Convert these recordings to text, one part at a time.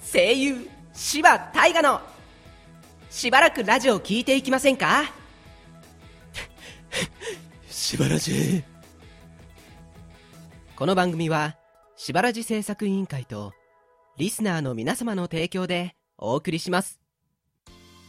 声優柴大河の。しばらくラジオを聞いていきませんか？しばらじ。この番組はしばらじ制作委員会とリスナーの皆様の提供でお送りします。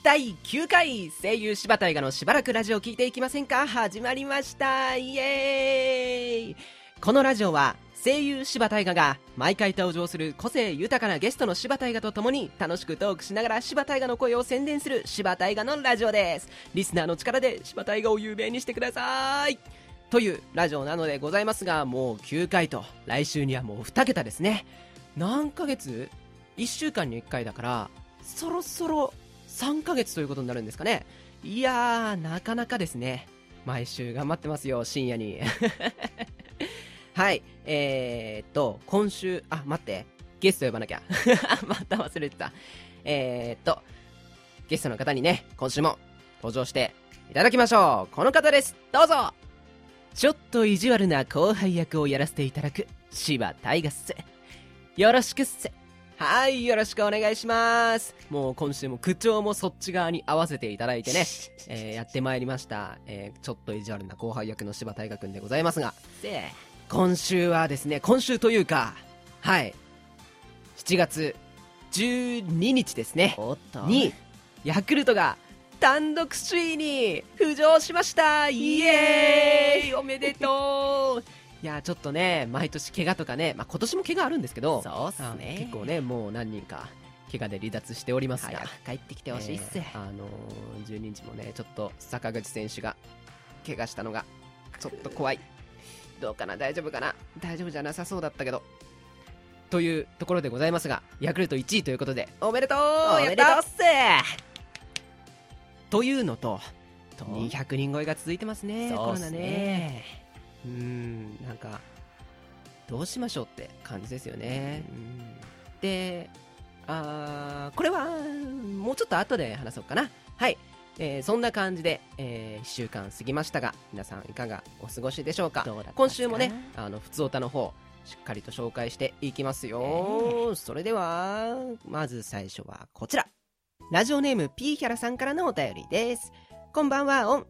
第9回声優柴大河のしばらくラジオを聞いていきませんか？始まりました。イエーイ。このラジオは声優柴大河が毎回登場する個性豊かなゲストの柴大河と共に楽しくトークしながら柴大河の声を宣伝する柴大河のラジオです。リスナーの力で柴大河を有名にしてください。というラジオなのでございますがもう9回と来週にはもう2桁ですね。何ヶ月 ?1 週間に1回だからそろそろ3ヶ月ということになるんですかね。いやーなかなかですね。毎週頑張ってますよ深夜に。はい。えー、っと今週あ待って。ゲスト呼ばなきゃ。また忘れてた。えー、っとゲストの方にね今週も登場していただきましょう。この方です。どうぞ。ちょっと意地悪な後輩役をやらせていただく柴大河っす。よろしくっす。はいよろしくお願いします。もう今週も口調もそっち側に合わせていただいてね、えー、やってまいりました、えー、ちょっと意地悪な後輩役の柴大河くんでございますが今週はですね今週というかはい。7月12日ですねおっと。にヤクルトが単独首位に浮上しました。イエーイ。おめでとう。いやちょっとね毎年怪我とかね、まあ、今年も怪我あるんですけどそうっすあね結構ねもう何人か怪我で離脱しておりますが。帰ってきてほしいっす、えーあのー、12日もねちょっと坂口選手が怪我したのがちょっと怖いどうかな？大丈夫かな？大丈夫じゃなさそうだったけど。というところでございますがヤクルト1位ということでおめでとう！おめでとう！やっというのとと。200人超えが続いてますねコロナね。ねうーんなんかどうしましょうって感じですよね。であーこれはもうちょっと後で話そうかな。はい、えーそんな感じで、え1週間過ぎましたが皆さんいかがお過ごしでしょうか？今週もねあの普通歌の方しっかりと紹介していきますよ、それではまず最初はこちら。ラジオネームピーヒャラさんからのお便りです。こんばんはオン。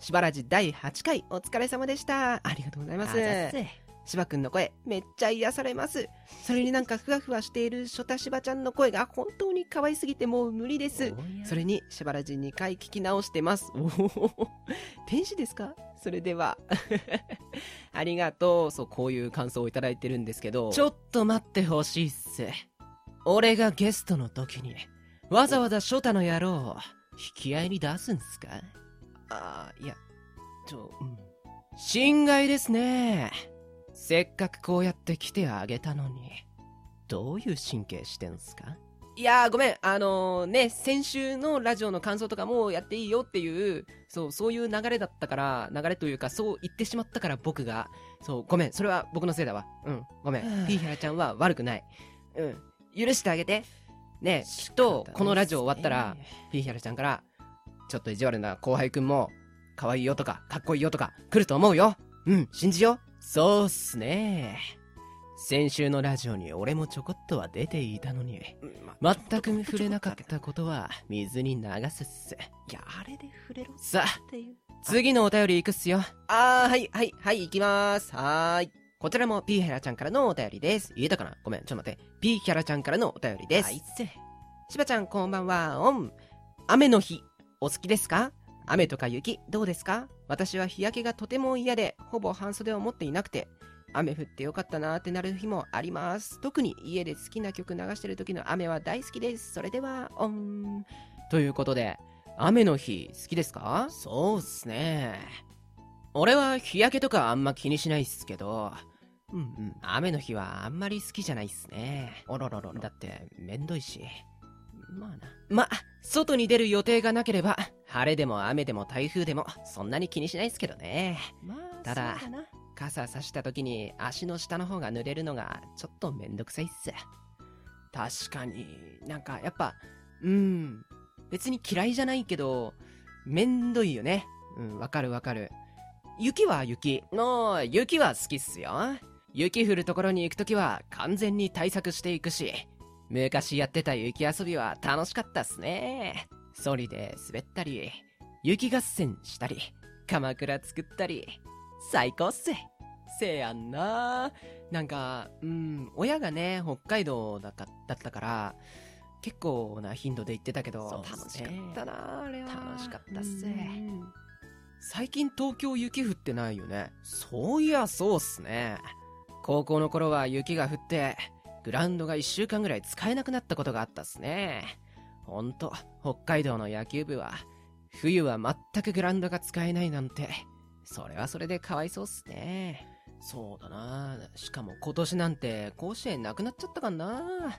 しばらじ第8回お疲れ様でした。ありがとうございますあざっすしばくんの声めっちゃ癒されます。それになんかふわふわしているショタしばちゃんの声が本当に可愛すぎてもう無理です。それにしばらじ2回聞き直してます。お お天使ですか？それでは。ありがとう。そうこういう感想をいただいてるんですけど。ちょっと待ってほしいっす。俺がゲストの時にわざわざショタの野郎を引き合いに出すんすか？ああいやちょうん。心外ですねせっかくこうやって来てあげたのに。どういう神経してんすか？いやーごめん。あのーね先週のラジオの感想とかもやっていいよっていうそうそういう流れだったから流れというかそう言ってしまったから僕が。そうごめん。それは僕のせいだわ。うん。ごめん。はあ。ピーヒャラちゃんは悪くない。うん。許してあげて。ねきっとこのラジオ終わったらピーヒャラちゃんからちょっと意地悪な後輩くんも可愛いよとかかっこいいよとか来ると思うよ。うん。信じようそうっすね。先週のラジオに俺もちょこっとは出ていたのに全く触れなかったことは水に流すっす。いやあれで触れろさあ次のお便り行くっすよ。あーはいはいはい行きます。はーい。こちらもピーヒャラちゃんからのお便りです。言えたかな？ごめんちょっと待って。ピーヒャラちゃんからのお便りです。あいっせ。しばちゃんこんばんは。オン。雨の日お好きですか？雨とか雪どうですか？私は日焼けがとても嫌でほぼ半袖を持っていなくて雨降ってよかったなーってなる日もあります。特に家で好きな曲流してる時の雨は大好きです。それではオン。ということで雨の日好きですか？そうっすね。俺は日焼けとかあんま気にしないっすけどうんうん。雨の日はあんまり好きじゃないっすね。あららららだってめんどいしまあな。ま外に出る予定がなければ晴れでも雨でも台風でもそんなに気にしないっすけどね。まあただ傘さした時に足の下の方が濡れるのがちょっとめんどくさいっす。確かになんかやっぱうん。別に嫌いじゃないけどめんどいよね。うんわかるわかる。雪は雪。の雪は好きっすよ。雪降るところに行くときは完全に対策していくし昔やってた雪遊びは楽しかったっすね。ソリで滑ったり、雪合戦したり、鎌倉作ったり、最高っす。せやんななんか、うん、親がね、北海道だかだったから、結構な頻度で行ってたけど、楽しかったなあれは。楽しかったっすうん最近東京雪降ってないよね。そういや、そうっすね。高校の頃は雪が降って、グラウンドが1週間ぐらい使えなくなったことがあったっすね。ほんと、北海道の野球部は、冬は全くグラウンドが使えないなんて、それはそれでかわいそうっすね。そうだなしかも今年なんて甲子園なくなっちゃったかな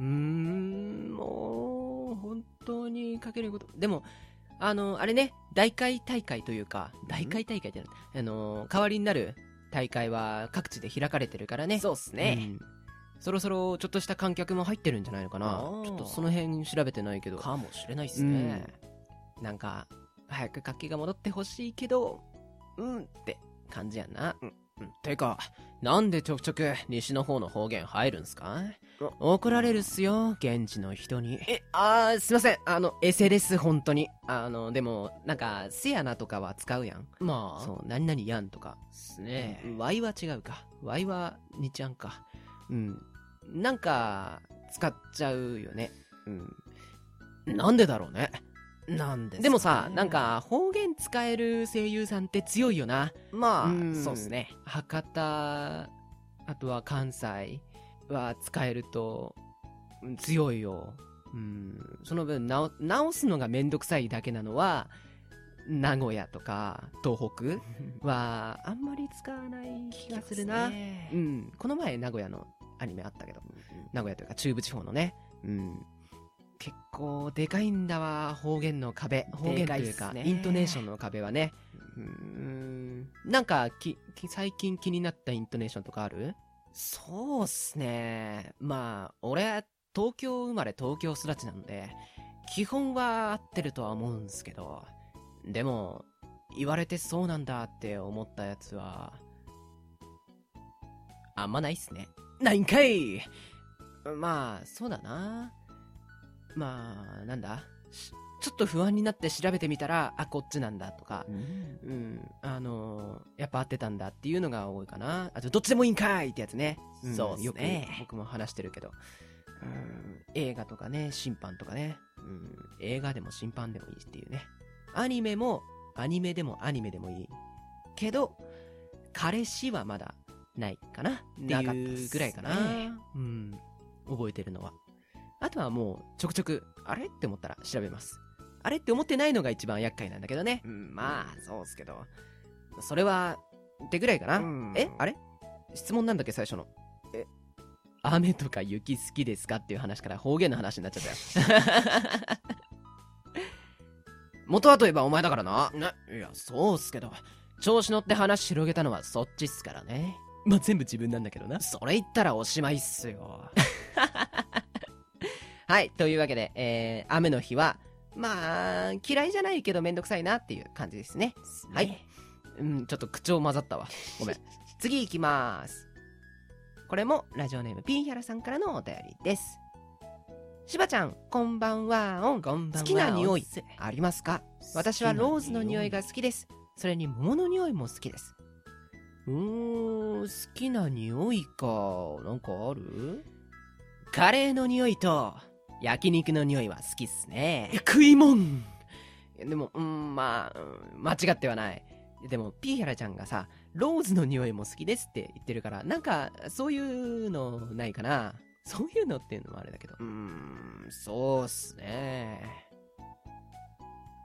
うーん、もう、本当にかけること。でも、あの、あれね、大会大会というか、大会大会ってなあの、代わりになる大会は各地で開かれてるからね。そうっすね。うんそろそろちょっとした観客も入ってるんじゃないのかなちょっとその辺調べてないけど。かもしれないっすね。なんか、早く活気が戻ってほしいけど、うんって感じやな。うん。てか、なんでちょくちょく西の方の方言入るんすか？怒られるっすよ、現地の人に。え、あー、すいません。あの、エセです、本当に。あの、でも、なんか、せやなとかは使うやん。まあ、そう、何々やんとか。っすね。ワイは違うか。ワイはにちゃんか。うん。なんか、使っちゃうよね。うん。なんでだろうね。なんですでもさ、なん、か方言使える声優さんって強いよな。まあ、うんそうっすね。博多、あとは関西は使えるとうん強いよ。うん。その分直、直すのがめんどくさいだけなのは、名古屋とか東北 はあんまり使わない気がするな。ねうん。この前名古屋のアニメあったけど、名古屋というか中部地方のね。うん。結構でかいんだわ、方言の壁。方言というか、イントネーションの壁はね。うん。なんかき、き最近気になったイントネーションとかある？そうっすね。まあ、俺、東京生まれ東京育ちなんで、基本は合ってるとは思うんですけど、でも、言われてそうなんだって思ったやつは、あんまないっすね。ないんかいまあ、そうだな。まあ、なんだ？しちょっと不安になって調べてみたら、あ、こっちなんだとか、うんうん、あのーやっぱ合ってたんだっていうのが多いかな。あと、どっちでもいいんかいってやつね。んそうっすねよく僕も話してるけど。うん、映画とかね、審判とかね。うん、映画でも審判でもいいっていうね。アニメも、アニメでもアニメでもいい。けど、彼氏はまだないかなっていうすぐらいかな。ねうん、覚えてるのは。あとはもう、ちょくちょく、あれ？って思ったら調べます。あれ？って思ってないのが一番厄介なんだけどね。うん、まあ、そうっすけど。それは、ってぐらいかな。うんえ？あれ？質問なんだっけ、最初の。え、雨とか雪好きですか？っていう話から方言の話になっちゃったよ。元はといえばお前だからな。な、いや、そうっすけど、調子乗って話広げたのはそっちっすからね。まあ、全部自分なんだけどな。それ言ったらおしまいっすよ。はい、というわけで、えー、雨の日は、まあ、嫌いじゃないけどめんどくさいなっていう感じですね。はい。うん、ちょっと口調混ざったわ。ごめん。次行きます。これもラジオネームピーヒャラさんからのお便りです。しばちゃん、こんばんは。オン。こんばんは好きな匂いありますか？私はローズの匂いが好きです。それに桃の匂いも好きです。うーん、好きな匂いか。なんかある？カレーの匂いと焼肉の匂いは好きっすね。食いもんでも、うん、まあ、うん間違ってはない。でも、ピーヒャラちゃんがさ、ローズの匂いも好きですって言ってるから、なんか、そういうのないかなそういうのっていうのもあれだけど。うーん、そうっすね。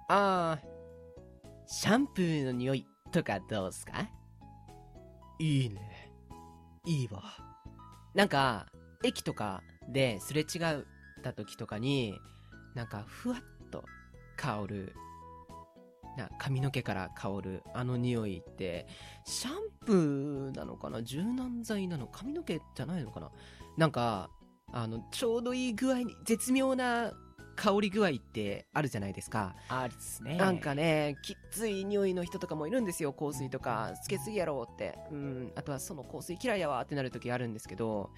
あー、シャンプーの匂いとかどうっすか？いいね。いいわ。なんか、駅とかですれ違った時とかに、なんか、ふわっと香る、な髪の毛から香るあの匂いって、シャンプーなのかな？柔軟剤なの？髪の毛じゃないのかな？なんか、あの、ちょうどいい具合に、絶妙な香り具合ってあるじゃないですか。ありっすね。なんかね、きっつい匂いの人とかもいるんですよ、香水とか。つけすぎやろって。うん。あとはその香水嫌いやわってなる時あるんですけど、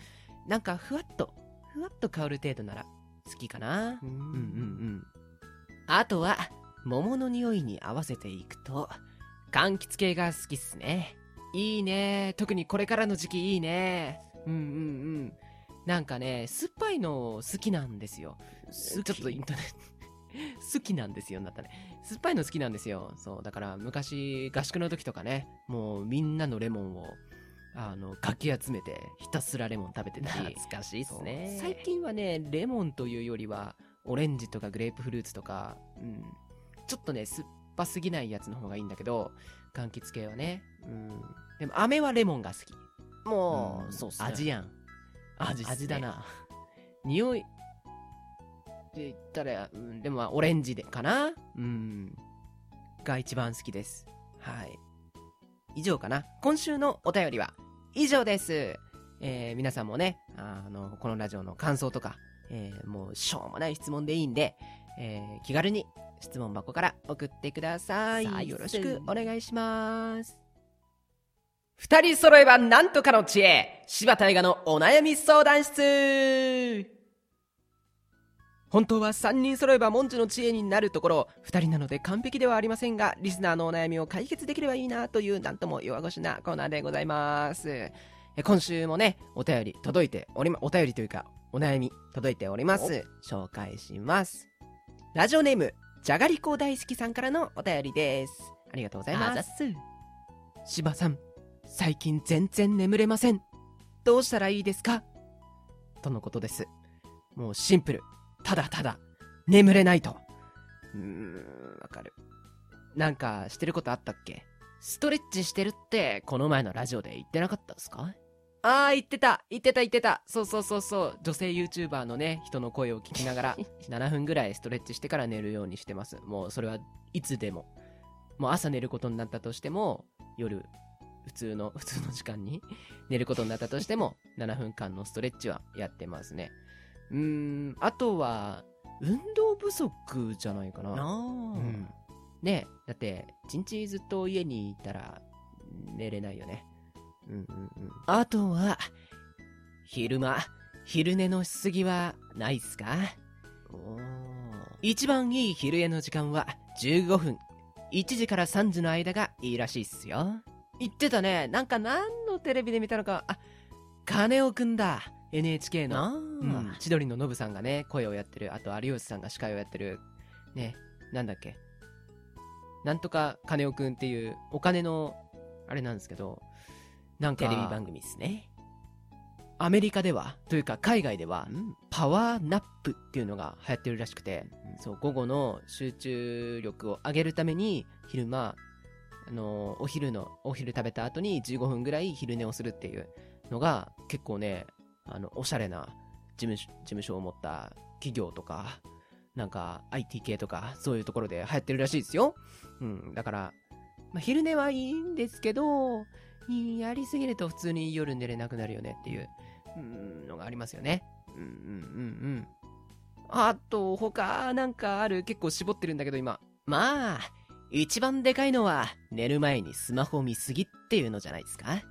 なんかふわっと、ふふわっと香る程度なら好きかな。うんうんうんうん。あとは、桃の匂いに合わせていくと、柑橘系が好きっすね。いいね。特にこれからの時期いいね。うんうんうん。なんかね、酸っぱいの好きなんですよ。ちょっとイントネ好きなんですよ、なったね。酸っぱいの好きなんですよ。そう、だから昔、合宿の時とかね、もうみんなのレモンを、あの、かき集めて、ひたすらレモン食べてたり。懐かしいっすね。最近はね、レモンというよりは、オレンジとかグレープフルーツとか、うん、ちょっとね、酸っぱすぎないやつの方がいいんだけど、柑橘系はね、うん。でも、飴はレモンが好き。もう、うんそうっすね味やん。味ね味だな。匂い、って言ったら、うん、でもまあ、オレンジでかなうん。が一番好きです。はい。以上かな。今週のお便りは以上です。えー皆さんもね、あの、このラジオの感想とか、えーもうしょうもない質問でいいんで、えー気軽に質問箱から送ってください。よろしくお願いします。二人揃えばなんとかの知恵柴田映画のお悩み相談室本当は3人揃えば文字の知恵になるところ2人なので完璧ではありませんがリスナーのお悩みを解決できればいいなというなんとも弱腰なコーナーでございます。え今週もねお便り届いておりまお便りというかお悩み届いております。紹介します。ラジオネームじゃがりこ大好きさんからのお便りです。ありがとうございます。柴さん最近全然眠れません。どうしたらいいですか？とのことです。もうシンプルただただ眠れないと。うーんわかる。なんかしてることあったっけ？ストレッチしてるってこの前のラジオで言ってなかったですか？ああ言ってた。言ってた言ってた。そうそうそうそう。女性 YouTuber のね人の声を聞きながら 7分ぐらいストレッチしてから寝るようにしてます。もうそれはいつでも。もう朝寝ることになったとしても夜普通の普通の時間に 寝ることになったとしても7分間のストレッチはやってますね。うーんあとは運動不足じゃないかな。あうん。ねだって一日ずっと家にいたら寝れないよね。うんうんうん。あとは昼間昼寝のしすぎはないっすか？一番いい昼寝の時間は15分。1時から3時の間がいいらしいっすよ。言ってたね。なんか何のテレビで見たのか。あ金尾くんだ NHK の。あうん。ー、千鳥のノブさんがね声をやってる。あと有吉さんが司会をやってる。ね。なんだっけ。なんとか金尾くんっていうお金のあれなんですけどなんかテレビ番組っすね。アメリカではというか海外ではうん。パワーナップっていうのが流行ってるらしくて、そう午後の集中力を上げるために昼間あのお昼のお昼食べた後に15分ぐらい昼寝をするっていうのが結構ねあのおしゃれな事務所事務所を持った企業とかなんか IT 系とかそういうところで流行ってるらしいですよ、うん、だから、まあ、昼寝はいいんですけどやりすぎると普通に夜寝れなくなるよねっていうのがありますよね。うんうんうんうん。あと他なんかある？結構絞ってるんだけど今。まあ一番でかいのは寝る前にスマホ見すぎっていうのじゃないですか。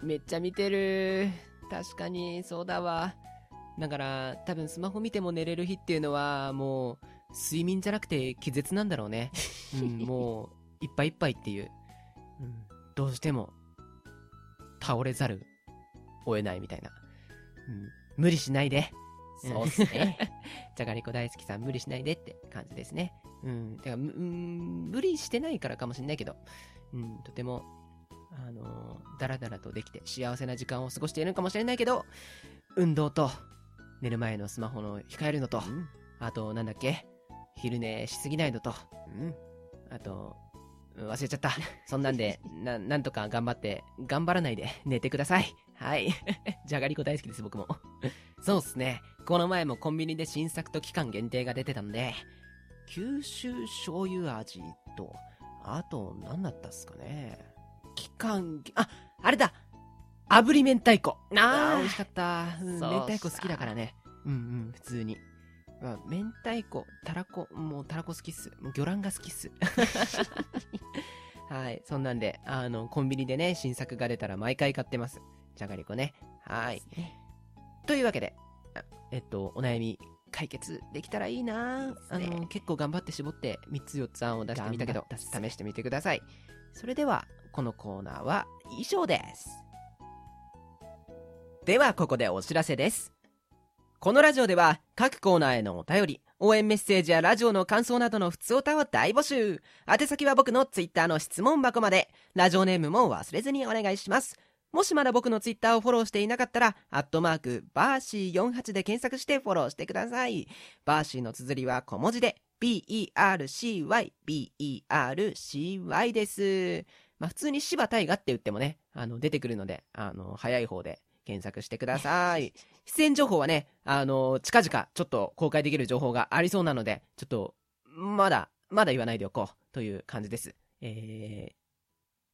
めっちゃ見てる。確かにそうだわ。だから多分スマホ見ても寝れる日っていうのはもう睡眠じゃなくて気絶なんだろうね、うん、もういっぱいいっぱいっていう、うん、どうしても倒れざるを得ないみたいな、うん、無理しないでそうっすね。じゃがりこ大好きさん無理しないでって感じですね。うん。だかうん、無理してないからかもしれないけど、うん、とても、あのーだらだらとできて幸せな時間を過ごしているのかもしれないけど、運動と、寝る前のスマホの控えるのと、うん。あと、なんだっけ？昼寝しすぎないのと、うん。あと、うん忘れちゃった。そんなんで、な、なんとか頑張って、頑張らないで寝てください。はい。じゃがりこ大好きです、僕も。そうっすね。この前もコンビニで新作と期間限定が出てたんで、九州醤油味と、あと、何だったっすかね。期間、あ、あれだ炙り明太子あー、美味しかった。うん、明太子好きだからね。うんうん、普通に。まあ、明太子、たらこ、もうたらこ好きっす。もう魚卵が好きっす。はい、そんなんで、あの、コンビニでね、新作が出たら毎回買ってます。じゃがりこね。はい。というわけで、あえっと、お悩み解決できたらいいな、ねあの、結構頑張って絞って3つ4つ案を出してみたけど試してみてください。それでは、このコーナーは以上です。では、ここでお知らせです。このラジオでは、各コーナーへのお便り、応援メッセージやラジオの感想などの普通歌を大募集。宛先は僕のツイッターの質問箱まで、ラジオネームも忘れずにお願いします。もしまだ僕のツイッターをフォローしていなかったら、アットマーク、バーシー48で検索してフォローしてください。バーシーの綴りは小文字で、B-E-R-C-Y、B-E-R-C-Y です。まあ普通に柴大河って言ってもね、あの、出てくるので、あの、早い方で検索してください。出演情報はね、あの、近々ちょっと公開できる情報がありそうなので、ちょっと、まだ、まだ言わないでおこうという感じです。えー、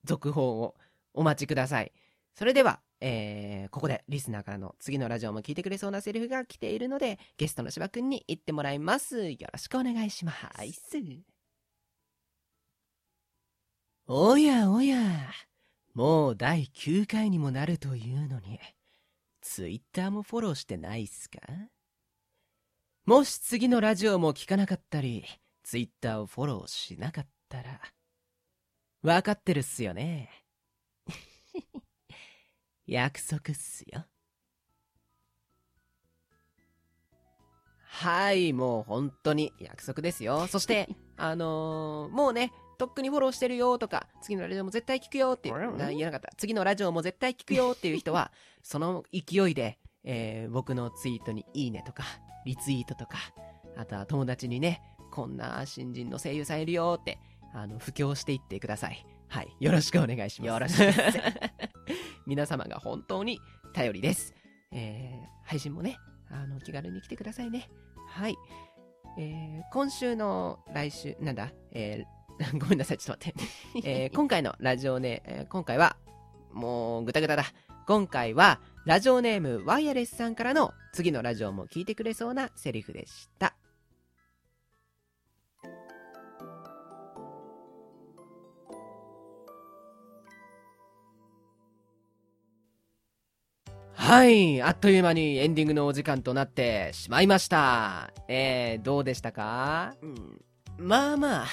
続報をお待ちください。それでは、えー、ここでリスナーからの次のラジオも聞いてくれそうなセリフが来ているので、ゲストの芝くんに言ってもらいます。よろしくお願いしま。す。おやおや、もう第9回にもなるというのに、ツイッターもフォローしてないっすか？もし次のラジオも聞かなかったり、ツイッターをフォローしなかったら、わかってるっすよね。約束っすよ。はい、もう本当に約束ですよ。そして、あのーもうね、とっくにフォローしてるよとか、次のラジオも絶対聞くよっていう、な言えなかった。次のラジオも絶対聞くよっていう人は、その勢いで、えー僕のツイートにいいねとか、リツイートとか、あとは友達にね、こんな新人の声優さんいるよって、あの、布教していってください。はい。よろしくお願いします。よろしく 皆様が本当に頼りです。えー配信もね、あの、気軽に来てくださいね。はい。えー今週の来週、なんだ、えー ごめんなさい、ちょっと待って。えー今回のラジオネ、えー今回は、もう、ぐたぐただ。今回は、ラジオネームワイヤレスさんからの次のラジオも聞いてくれそうなセリフでした。はい、あっという間にエンディングのお時間となってしまいました。えー、どうでしたか？うん、まあまあ、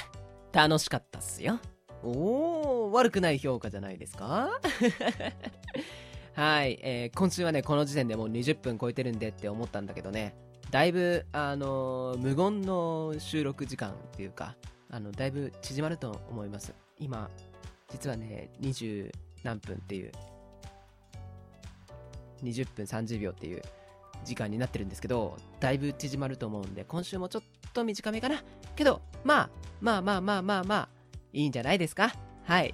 楽しかったっすよ。おー、悪くない評価じゃないですか？はい、えー今週はね、この時点でもう20分超えてるんでって思ったんだけどね、だいぶ、あのー無言の収録時間っていうか、あの、だいぶ縮まると思います。今、実はね、20何分っていう、20分30秒っていう時間になってるんですけど、だいぶ縮まると思うんで、今週もちょっと短めかな。けど、まあ、まあまあまあまあまあ、いいんじゃないですか？はい。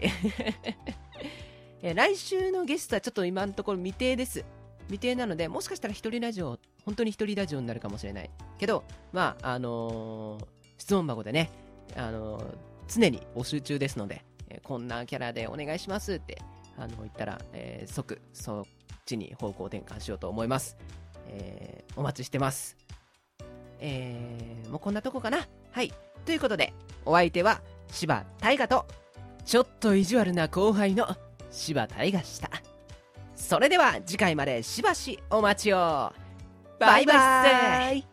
来週のゲストはちょっと今のところ未定です。未定なので、もしかしたら一人ラジオ、本当に一人ラジオになるかもしれない。けど、まあ、あのー質問箱でね、あのー常に募集中ですので、えこんなキャラでお願いしますって、あの言ったら、えー即、そっちに方向転換しようと思います。えお待ちしてます。えもうこんなとこかなはい。ということで、お相手は柴大河と、ちょっと意地悪な後輩の柴大河でした。それでは次回までしばしお待ちを。バイバイ